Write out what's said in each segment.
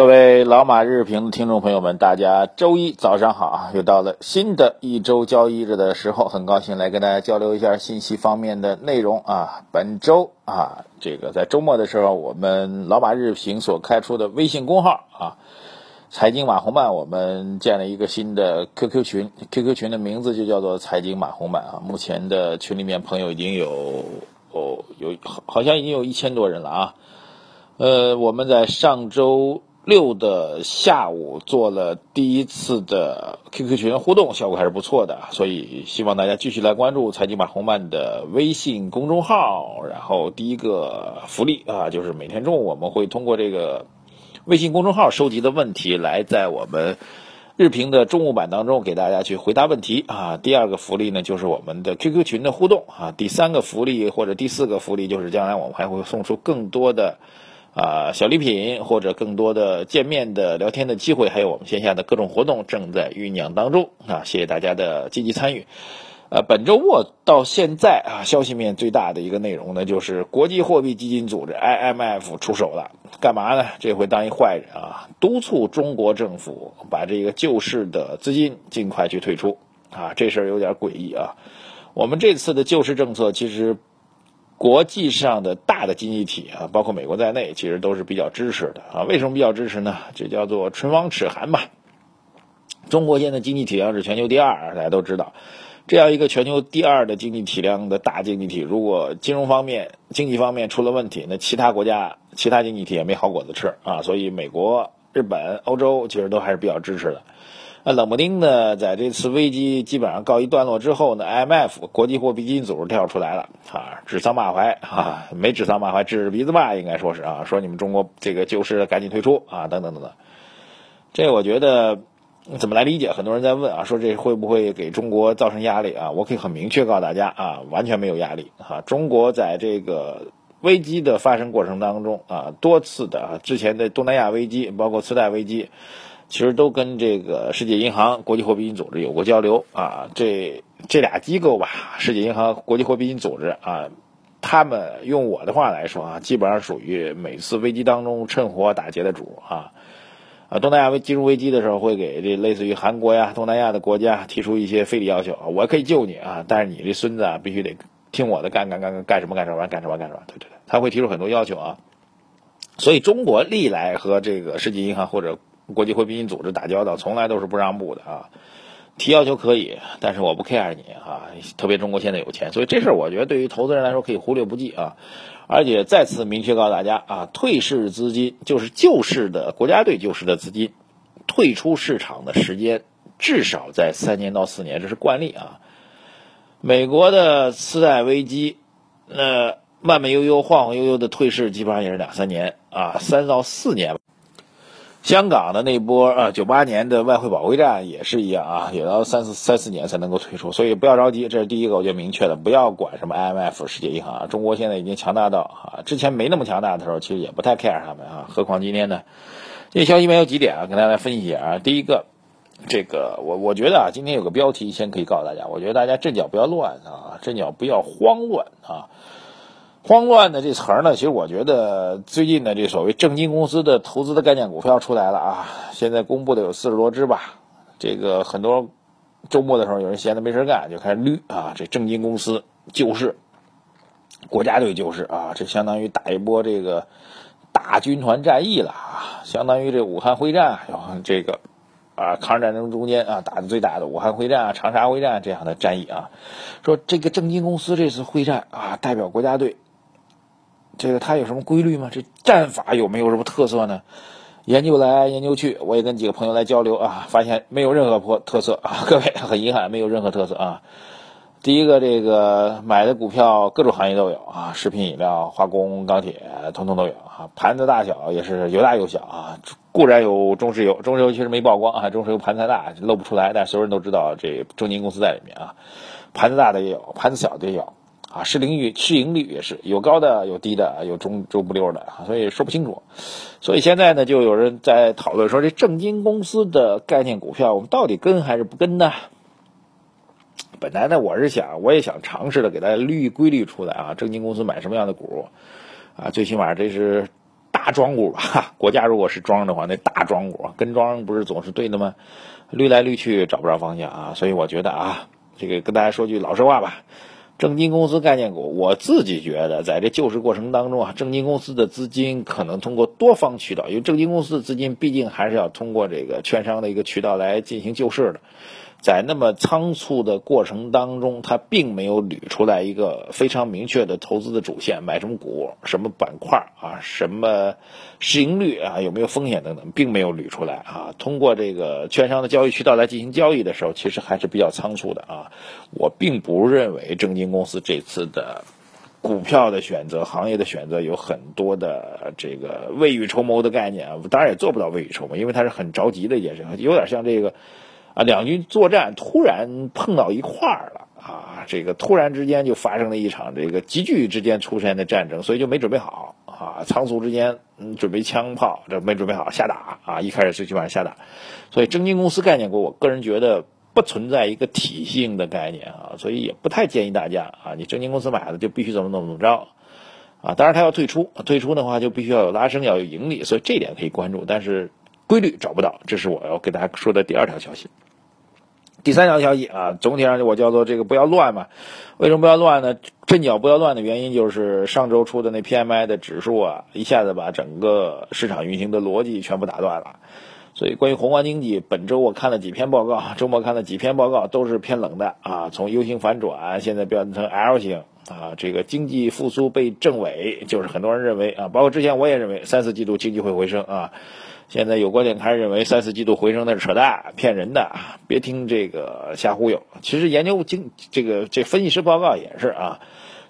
各位老马日评的听众朋友们，大家周一早上好啊！又到了新的一周交易日的时候，很高兴来跟大家交流一下信息方面的内容啊。本周啊，这个在周末的时候，我们老马日评所开出的微信公号啊，财经马红漫，我们建了一个新的 QQ 群，QQ 群的名字就叫做财经马红漫啊。目前的群里面朋友已经有哦有好像已经有一千多人了啊。呃，我们在上周。六的下午做了第一次的 QQ 群互动，效果还是不错的，所以希望大家继续来关注财经马红漫的微信公众号。然后第一个福利啊，就是每天中午我们会通过这个微信公众号收集的问题，来在我们日评的中午版当中给大家去回答问题啊。第二个福利呢，就是我们的 QQ 群的互动啊。第三个福利或者第四个福利，就是将来我们还会送出更多的。啊，小礼品或者更多的见面的聊天的机会，还有我们线下的各种活动正在酝酿当中啊！谢谢大家的积极参与。呃，本周末到现在啊，消息面最大的一个内容呢，就是国际货币基金组织 IMF 出手了，干嘛呢？这回当一坏人啊，督促中国政府把这个救市的资金尽快去退出啊！这事儿有点诡异啊！我们这次的救市政策其实。国际上的大的经济体啊，包括美国在内，其实都是比较支持的啊。为什么比较支持呢？这叫做唇亡齿寒吧。中国现在经济体量是全球第二，大家都知道，这样一个全球第二的经济体量的大经济体，如果金融方面、经济方面出了问题，那其他国家、其他经济体也没好果子吃啊。所以，美国、日本、欧洲其实都还是比较支持的。那冷不丁呢，在这次危机基本上告一段落之后呢，IMF 国际货币基金组织跳出来了啊，指桑骂槐 啊，没指桑骂槐，指着鼻子骂，应该说是啊，说你们中国这个救市赶紧退出啊，等等等等。这我觉得怎么来理解？很多人在问啊，说这会不会给中国造成压力啊？我可以很明确告诉大家啊，完全没有压力啊。中国在这个危机的发生过程当中啊，多次的，之前的东南亚危机，包括次贷危机。其实都跟这个世界银行、国际货币基金组织有过交流啊，这这俩机构吧，世界银行、国际货币基金组织啊，他们用我的话来说啊，基本上属于每次危机当中趁火打劫的主啊。啊，东南亚危金融危机的时候，会给这类似于韩国呀、东南亚的国家提出一些非礼要求啊，我可以救你啊，但是你这孙子啊，必须得听我的，干干干干干什么干什么干什么干什么，对对对，他会提出很多要求啊。所以中国历来和这个世界银行或者国际货币基金组织打交道从来都是不让步的啊，提要求可以，但是我不 care 你啊，特别中国现在有钱，所以这事儿我觉得对于投资人来说可以忽略不计啊，而且再次明确告诉大家啊，退市资金就是救市的国家队救市的资金，退出市场的时间至少在三年到四年，这是惯例啊。美国的次贷危机，那慢慢悠悠、晃晃悠悠的退市，基本上也是两三年啊，三到四年。香港的那波啊，九八年的外汇保卫战也是一样啊，也要三四三四年才能够退出，所以不要着急，这是第一个，我就明确的，不要管什么 IMF、世界银行啊，中国现在已经强大到啊，之前没那么强大的时候，其实也不太 care 他们啊，何况今天呢？这消息面有几点啊，跟大家来分析一下啊。第一个，这个我我觉得啊，今天有个标题先可以告诉大家，我觉得大家阵脚不要乱啊，阵脚不要慌乱啊。慌乱的这词儿呢，其实我觉得最近的这所谓正金公司的投资的概念股票出来了啊，现在公布的有四十多只吧。这个很多周末的时候，有人闲的没事干，就开始捋啊，这正金公司救市，国家队救市啊，这相当于打一波这个大军团战役了啊，相当于这武汉会战，然后这个啊抗日战争中间啊打的最大的武汉会战啊、长沙会战这样的战役啊，说这个正金公司这次会战啊，代表国家队。这个它有什么规律吗？这战法有没有什么特色呢？研究来研究去，我也跟几个朋友来交流啊，发现没有任何破特色啊。各位很遗憾，没有任何特色啊。第一个，这个买的股票各种行业都有啊，食品饮料、化工、钢铁，通通都有啊。盘子大小也是有大有小啊。固然有中石油，中石油其实没曝光啊，中石油盘子太大露不出来，但所有人都知道这中金公司在里面啊。盘子大的也有，盘子小的也有。啊，市盈率市盈率也是有高的有低的有中中不溜的，所以说不清楚。所以现在呢，就有人在讨论说，这证金公司的概念股票，我们到底跟还是不跟呢？本来呢，我是想我也想尝试的给大家捋规律出来啊，证金公司买什么样的股啊，最起码这是大庄股吧？国家如果是庄的话，那大庄股跟庄不是总是对的吗？捋来捋去找不着方向啊，所以我觉得啊，这个跟大家说句老实话吧。证金公司概念股，我自己觉得，在这救市过程当中啊，证金公司的资金可能通过多方渠道，因为证金公司的资金毕竟还是要通过这个券商的一个渠道来进行救市的。在那么仓促的过程当中，他并没有捋出来一个非常明确的投资的主线，买什么股、什么板块啊、什么市盈率啊、有没有风险等等，并没有捋出来啊。通过这个券商的交易渠道来进行交易的时候，其实还是比较仓促的啊。我并不认为证金公司这次的股票的选择、行业的选择有很多的这个未雨绸缪的概念啊。当然也做不到未雨绸缪，因为它是很着急的一件事，有点像这个。两军作战突然碰到一块儿了啊！这个突然之间就发生了一场这个急剧之间出现的战争，所以就没准备好啊，仓促之间嗯准备枪炮，这没准备好瞎打啊！一开始最起码瞎打，所以证金公司概念股，我个人觉得不存在一个体系性的概念啊，所以也不太建议大家啊，你证金公司买了就必须怎么怎么怎么着啊！当然他要退出，退出的话就必须要有拉升，要有盈利，所以这点可以关注，但是。规律找不到，这是我要给大家说的第二条消息。第三条消息啊，总体上我叫做这个不要乱嘛。为什么不要乱呢？阵脚不要乱的原因就是上周出的那 PMI 的指数啊，一下子把整个市场运行的逻辑全部打断了。所以关于宏观经济，本周我看了几篇报告，周末看了几篇报告，都是偏冷的啊。从 U 型反转现在变成 L 型啊，这个经济复苏被证伪，就是很多人认为啊，包括之前我也认为三四季度经济会回升啊。现在有观点开始认为三四季度回升那是扯淡，骗人的，别听这个瞎忽悠。其实研究经这个这分析师报告也是啊，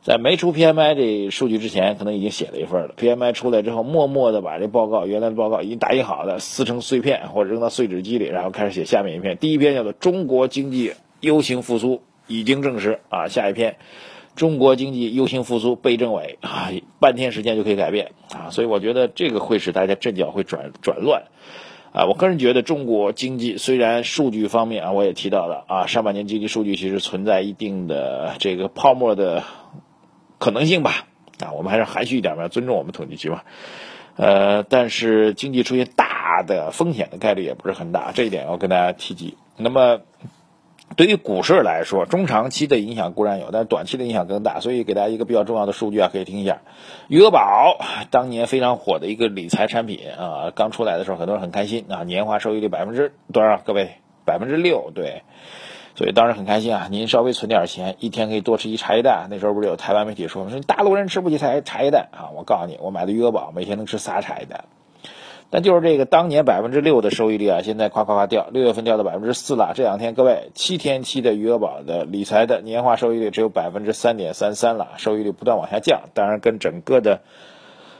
在没出 PMI 这数据之前，可能已经写了一份了。PMI 出来之后，默默的把这报告原来的报告已经打印好的撕成碎片或者扔到碎纸机里，然后开始写下面一篇。第一篇叫做“中国经济 U 型复苏已经证实”，啊，下一篇。中国经济 U 型复苏被证伪啊，半天时间就可以改变啊，所以我觉得这个会使大家阵脚会转转乱啊。我个人觉得中国经济虽然数据方面啊，我也提到了啊，上半年经济数据其实存在一定的这个泡沫的可能性吧啊，我们还是含蓄一点吧，尊重我们统计局嘛。呃，但是经济出现大的风险的概率也不是很大，这一点要跟大家提及。那么。对于股市来说，中长期的影响固然有，但短期的影响更大。所以给大家一个比较重要的数据啊，可以听一下。余额宝当年非常火的一个理财产品啊，刚出来的时候很多人很开心啊，年化收益率百分之多少？各位，百分之六，对。所以当时很开心啊，您稍微存点钱，一天可以多吃一茶叶蛋。那时候不是有台湾媒体说说大陆人吃不起茶茶叶蛋啊？我告诉你，我买的余额宝每天能吃仨茶叶蛋。但就是这个当年百分之六的收益率啊，现在夸夸夸掉，六月份掉到百分之四了。这两天各位七天期的余额宝的理财的年化收益率只有百分之三点三三了，收益率不断往下降。当然跟整个的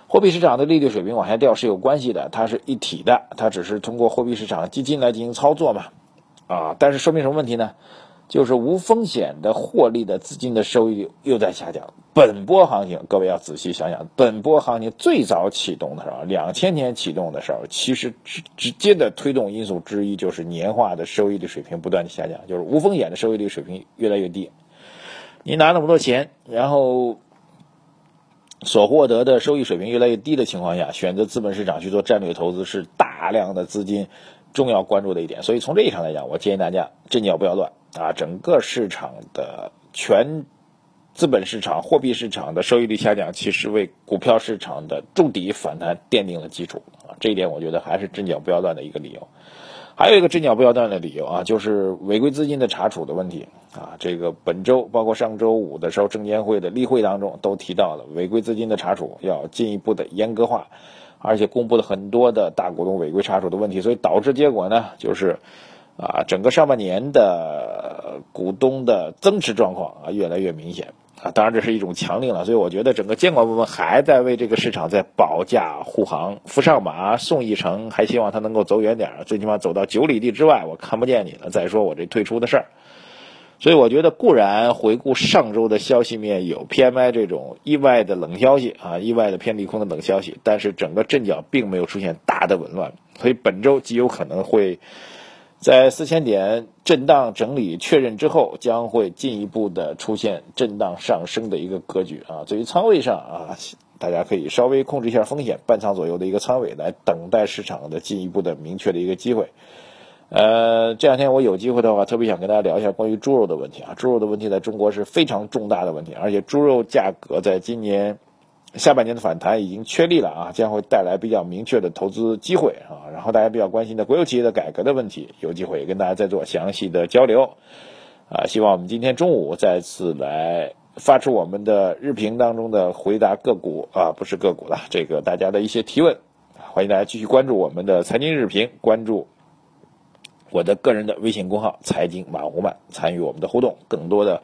货币市场的利率水平往下掉是有关系的，它是一体的，它只是通过货币市场基金来进行操作嘛，啊，但是说明什么问题呢？就是无风险的获利的资金的收益率又在下降。本波行情，各位要仔细想想，本波行情最早启动的时候，两千年启动的时候，其实直直接的推动因素之一就是年化的收益率水平不断的下降，就是无风险的收益率水平越来越低。你拿那么多钱，然后所获得的收益水平越来越低的情况下，选择资本市场去做战略投资是大量的资金重要关注的一点。所以从这一上来讲，我建议大家阵脚不要乱。啊，整个市场的全资本市场、货币市场的收益率下降，其实为股票市场的筑底反弹奠定了基础啊。这一点我觉得还是阵脚不要乱的一个理由。还有一个阵脚不要断的理由啊，就是违规资金的查处的问题啊。这个本周包括上周五的时候，证监会的例会当中都提到了违规资金的查处要进一步的严格化，而且公布了很多的大股东违规查处的问题，所以导致结果呢，就是啊，整个上半年的。股东的增持状况啊越来越明显啊，当然这是一种强令了，所以我觉得整个监管部门还在为这个市场在保驾护航，扶上马送一程，还希望他能够走远点，最起码走到九里地之外，我看不见你了。再说我这退出的事儿，所以我觉得固然回顾上周的消息面有 PMI 这种意外的冷消息啊，意外的偏利空的冷消息，但是整个阵脚并没有出现大的紊乱，所以本周极有可能会在四千点震荡整理确认之后，将会进一步的出现震荡上升的一个格局啊。至于仓位上啊，大家可以稍微控制一下风险，半仓左右的一个仓位来等待市场的进一步的明确的一个机会。呃，这两天我有机会的话，特别想跟大家聊一下关于猪肉的问题啊。猪肉的问题在中国是非常重大的问题，而且猪肉价格在今年下半年的反弹已经确立了啊，将会带来比较明确的投资机会啊。然后大家比较关心的国有企业的改革的问题，有机会也跟大家再做详细的交流啊。希望我们今天中午再次来发出我们的日评当中的回答个股啊，不是个股了，这个大家的一些提问，欢迎大家继续关注我们的财经日评，关注。我的个人的微信公号“财经马红漫”，参与我们的互动，更多的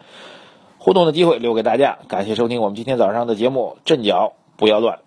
互动的机会留给大家。感谢收听我们今天早上的节目，阵脚不要乱。